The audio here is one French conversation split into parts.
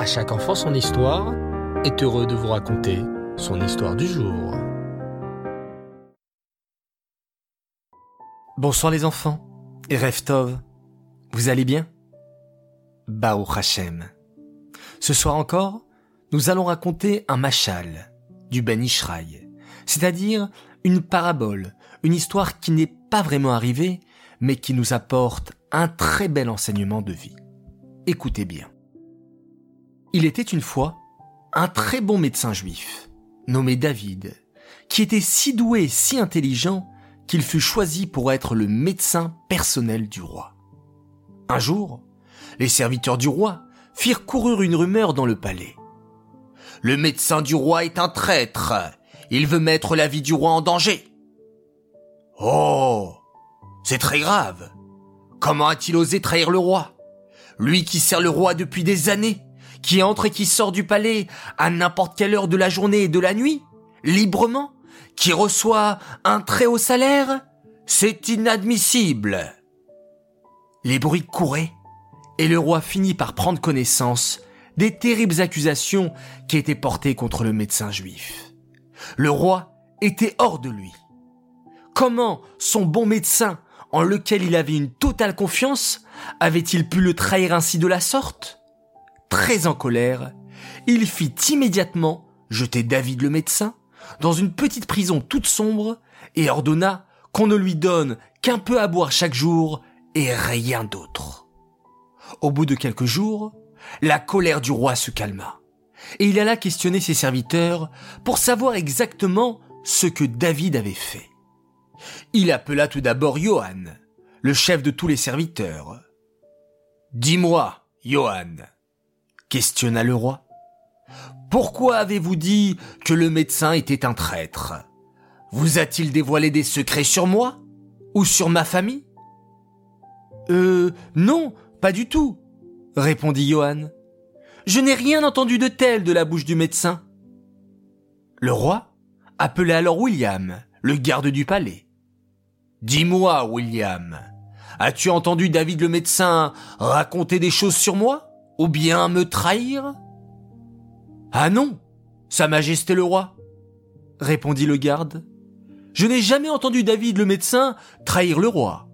À chaque enfant son histoire est heureux de vous raconter son histoire du jour. Bonsoir les enfants et Reftov, vous allez bien? Baou Hachem. Ce soir encore, nous allons raconter un machal du Ben c'est-à-dire une parabole, une histoire qui n'est pas vraiment arrivée, mais qui nous apporte un très bel enseignement de vie. Écoutez bien. Il était une fois un très bon médecin juif, nommé David, qui était si doué et si intelligent qu'il fut choisi pour être le médecin personnel du roi. Un jour, les serviteurs du roi firent courir une rumeur dans le palais. Le médecin du roi est un traître. Il veut mettre la vie du roi en danger. Oh, c'est très grave. Comment a-t-il osé trahir le roi? Lui qui sert le roi depuis des années, qui entre et qui sort du palais à n'importe quelle heure de la journée et de la nuit, librement, qui reçoit un très haut salaire, c'est inadmissible. Les bruits couraient, et le roi finit par prendre connaissance des terribles accusations qui étaient portées contre le médecin juif. Le roi était hors de lui. Comment son bon médecin, en lequel il avait une totale confiance, avait-il pu le trahir ainsi de la sorte? Très en colère, il fit immédiatement jeter David le médecin dans une petite prison toute sombre et ordonna qu'on ne lui donne qu'un peu à boire chaque jour et rien d'autre. Au bout de quelques jours, la colère du roi se calma et il alla questionner ses serviteurs pour savoir exactement ce que David avait fait. Il appela tout d'abord Johan, le chef de tous les serviteurs. Dis-moi, Johan, questionna le roi. Pourquoi avez-vous dit que le médecin était un traître? Vous a-t-il dévoilé des secrets sur moi Ou sur ma famille? Euh, non, pas du tout, répondit Johan. Je n'ai rien entendu de tel de la bouche du médecin. Le roi appela alors William, le garde du palais. Dis-moi, William, as-tu entendu David le médecin raconter des choses sur moi? Ou bien me trahir? Ah non, Sa Majesté le roi, répondit le garde. Je n'ai jamais entendu David le médecin trahir le roi.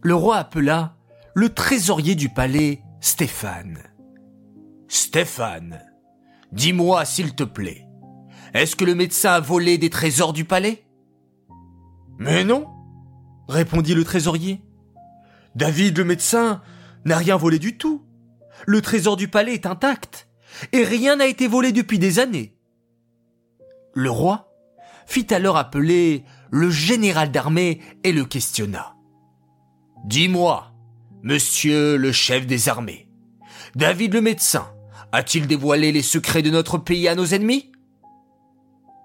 Le roi appela le trésorier du palais, Stéphane. Stéphane, dis-moi s'il te plaît, est-ce que le médecin a volé des trésors du palais? Mais non, répondit le trésorier. David le médecin n'a rien volé du tout. Le trésor du palais est intact et rien n'a été volé depuis des années. Le roi fit alors appeler le général d'armée et le questionna. Dis-moi, monsieur le chef des armées, David le médecin a-t-il dévoilé les secrets de notre pays à nos ennemis?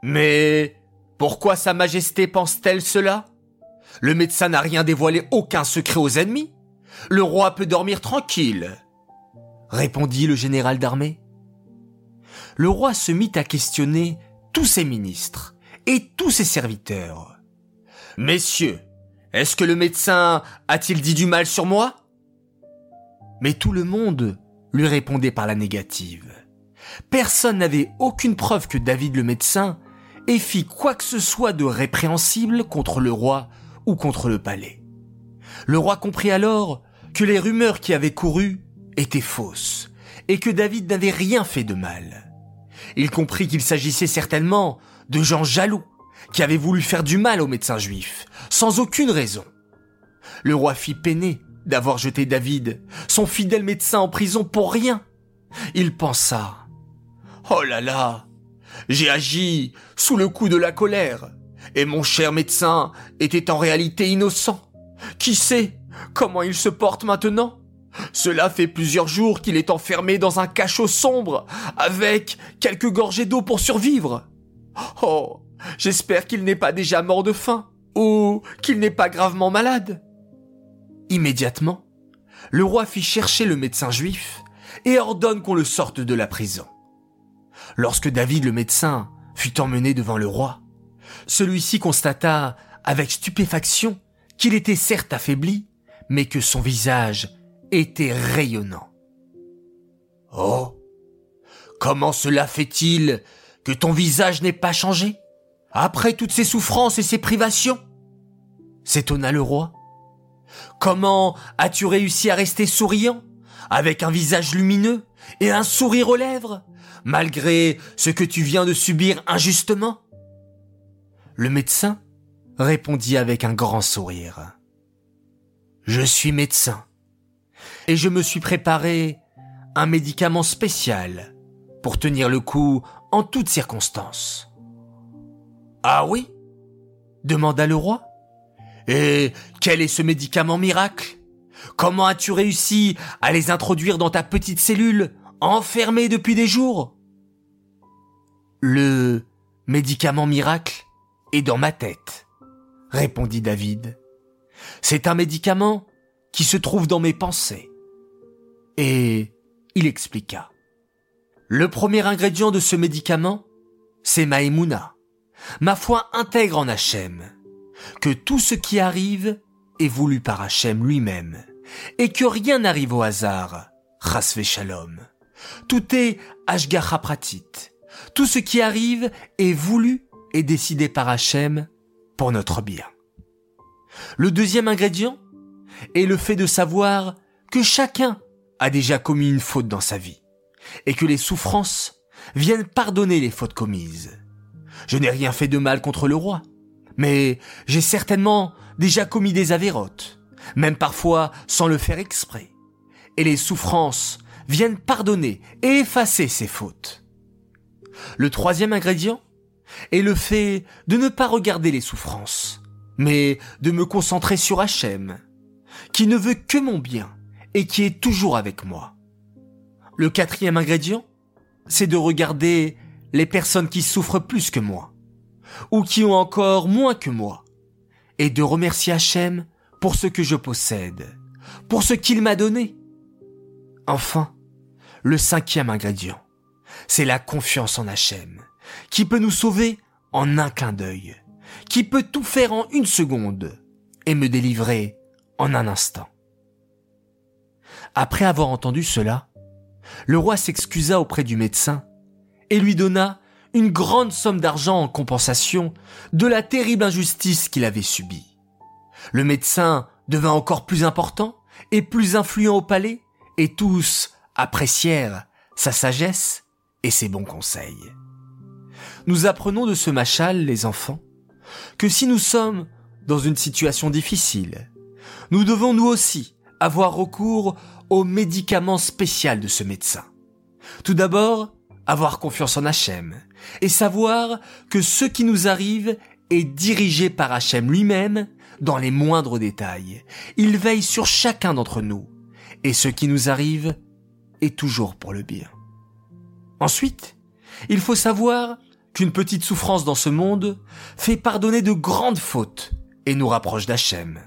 Mais pourquoi Sa Majesté pense-t-elle cela? Le médecin n'a rien dévoilé aucun secret aux ennemis? Le roi peut dormir tranquille, répondit le général d'armée le roi se mit à questionner tous ses ministres et tous ses serviteurs. Messieurs, est-ce que le médecin a-t-il dit du mal sur moi? Mais tout le monde lui répondait par la négative. Personne n'avait aucune preuve que David le médecin ait fit quoi que ce soit de répréhensible contre le roi ou contre le palais. Le roi comprit alors que les rumeurs qui avaient couru étaient fausses et que David n'avait rien fait de mal. Il comprit qu'il s'agissait certainement de gens jaloux, qui avaient voulu faire du mal au médecin juif, sans aucune raison. Le roi fit peiner d'avoir jeté David, son fidèle médecin, en prison pour rien. Il pensa, Oh là là, j'ai agi sous le coup de la colère, et mon cher médecin était en réalité innocent. Qui sait comment il se porte maintenant? Cela fait plusieurs jours qu'il est enfermé dans un cachot sombre, avec quelques gorgées d'eau pour survivre. Oh, j'espère qu'il n'est pas déjà mort de faim, ou qu'il n'est pas gravement malade. Immédiatement, le roi fit chercher le médecin juif et ordonne qu'on le sorte de la prison. Lorsque David le médecin fut emmené devant le roi, celui-ci constata avec stupéfaction qu'il était certes affaibli, mais que son visage était rayonnant. Oh. Comment cela fait-il que ton visage n'ait pas changé? Après toutes ces souffrances et ces privations? s'étonna le roi. Comment as-tu réussi à rester souriant, avec un visage lumineux et un sourire aux lèvres, malgré ce que tu viens de subir injustement? Le médecin répondit avec un grand sourire. Je suis médecin, et je me suis préparé un médicament spécial pour tenir le coup en toutes circonstances. Ah oui? demanda le roi. Et quel est ce médicament miracle? Comment as-tu réussi à les introduire dans ta petite cellule, enfermée depuis des jours? Le médicament miracle est dans ma tête, répondit David. C'est un médicament qui se trouve dans mes pensées. Et il expliqua. Le premier ingrédient de ce médicament, c'est Maïmouna, ma foi intègre en Hachem que tout ce qui arrive est voulu par Hachem lui-même, et que rien n'arrive au hasard, Rasve Shalom. Tout est Ashgacha Pratit. Tout ce qui arrive est voulu et décidé par Hachem pour notre bien. Le deuxième ingrédient est le fait de savoir que chacun a déjà commis une faute dans sa vie, et que les souffrances viennent pardonner les fautes commises. Je n'ai rien fait de mal contre le roi, mais j'ai certainement déjà commis des avérotes, même parfois sans le faire exprès. Et les souffrances viennent pardonner et effacer ces fautes. Le troisième ingrédient est le fait de ne pas regarder les souffrances, mais de me concentrer sur Hachem, qui ne veut que mon bien et qui est toujours avec moi. Le quatrième ingrédient, c'est de regarder les personnes qui souffrent plus que moi, ou qui ont encore moins que moi, et de remercier Hachem pour ce que je possède, pour ce qu'il m'a donné. Enfin, le cinquième ingrédient, c'est la confiance en Hachem, qui peut nous sauver en un clin d'œil, qui peut tout faire en une seconde et me délivrer en un instant. Après avoir entendu cela, le roi s'excusa auprès du médecin et lui donna une grande somme d'argent en compensation de la terrible injustice qu'il avait subie. Le médecin devint encore plus important et plus influent au palais, et tous apprécièrent sa sagesse et ses bons conseils. Nous apprenons de ce machal, les enfants, que si nous sommes dans une situation difficile, nous devons nous aussi avoir recours au médicament spécial de ce médecin. Tout d'abord, avoir confiance en Hachem et savoir que ce qui nous arrive est dirigé par Hachem lui-même dans les moindres détails. Il veille sur chacun d'entre nous et ce qui nous arrive est toujours pour le bien. Ensuite, il faut savoir qu'une petite souffrance dans ce monde fait pardonner de grandes fautes et nous rapproche d'Hachem.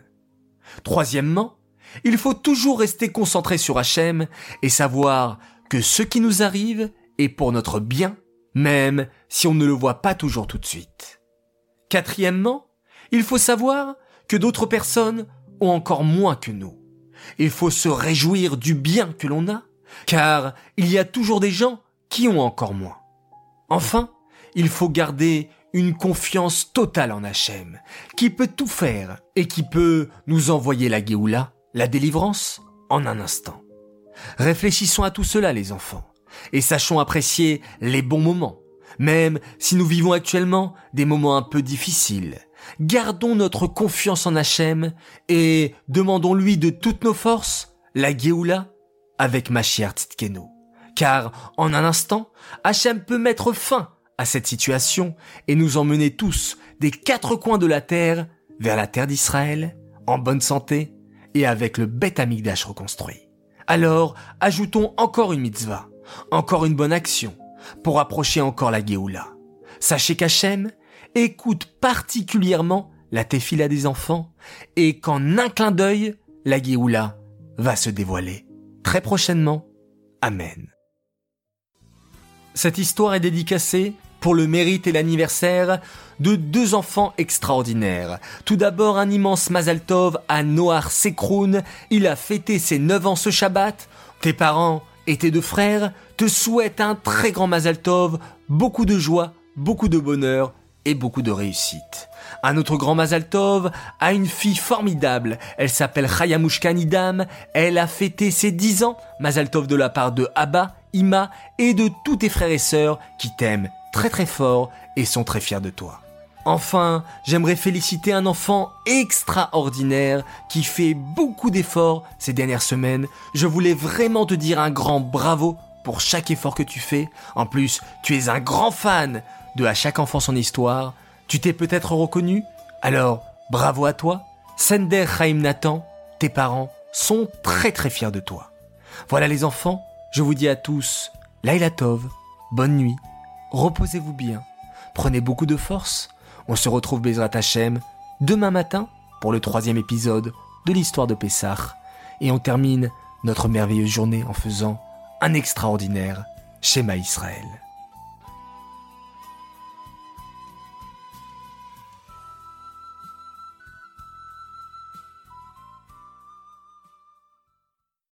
Troisièmement, il faut toujours rester concentré sur Hachem et savoir que ce qui nous arrive et pour notre bien, même si on ne le voit pas toujours tout de suite. Quatrièmement, il faut savoir que d'autres personnes ont encore moins que nous. Il faut se réjouir du bien que l'on a, car il y a toujours des gens qui ont encore moins. Enfin, il faut garder une confiance totale en Hachem, qui peut tout faire et qui peut nous envoyer la Géoula, la délivrance, en un instant. Réfléchissons à tout cela, les enfants et sachons apprécier les bons moments. Même si nous vivons actuellement des moments un peu difficiles, gardons notre confiance en Hachem et demandons-lui de toutes nos forces la Géoula avec Mashiach Tzidkenu. Car en un instant, Hachem peut mettre fin à cette situation et nous emmener tous des quatre coins de la terre vers la terre d'Israël en bonne santé et avec le Beth Amikdash reconstruit. Alors, ajoutons encore une mitzvah encore une bonne action, pour approcher encore la Géoula. Sachez qu'Hachem écoute particulièrement la tefila des enfants et qu'en un clin d'œil, la Géoula va se dévoiler. Très prochainement. Amen. Cette histoire est dédicacée pour le mérite et l'anniversaire de deux enfants extraordinaires. Tout d'abord un immense Mazal Tov à Noir Sekroun. Il a fêté ses 9 ans ce Shabbat. Tes parents et tes deux frères te souhaitent un très grand Mazal Tov, beaucoup de joie, beaucoup de bonheur et beaucoup de réussite. Un autre grand Mazal Tov a une fille formidable. Elle s'appelle Chayamushka Nidam. Elle a fêté ses 10 ans. Mazal Tov de la part de Abba, Ima et de tous tes frères et sœurs qui t'aiment très très fort et sont très fiers de toi. Enfin, j'aimerais féliciter un enfant extraordinaire qui fait beaucoup d'efforts ces dernières semaines. Je voulais vraiment te dire un grand bravo pour chaque effort que tu fais. En plus, tu es un grand fan de À chaque enfant son histoire. Tu t'es peut-être reconnu Alors, bravo à toi. Sender Chaim Nathan, tes parents sont très très fiers de toi. Voilà les enfants, je vous dis à tous, Laila Tov, bonne nuit, reposez-vous bien, prenez beaucoup de force on se retrouve Bezrat Hashem demain matin pour le troisième épisode de l'histoire de Pessah. Et on termine notre merveilleuse journée en faisant un extraordinaire schéma Israël.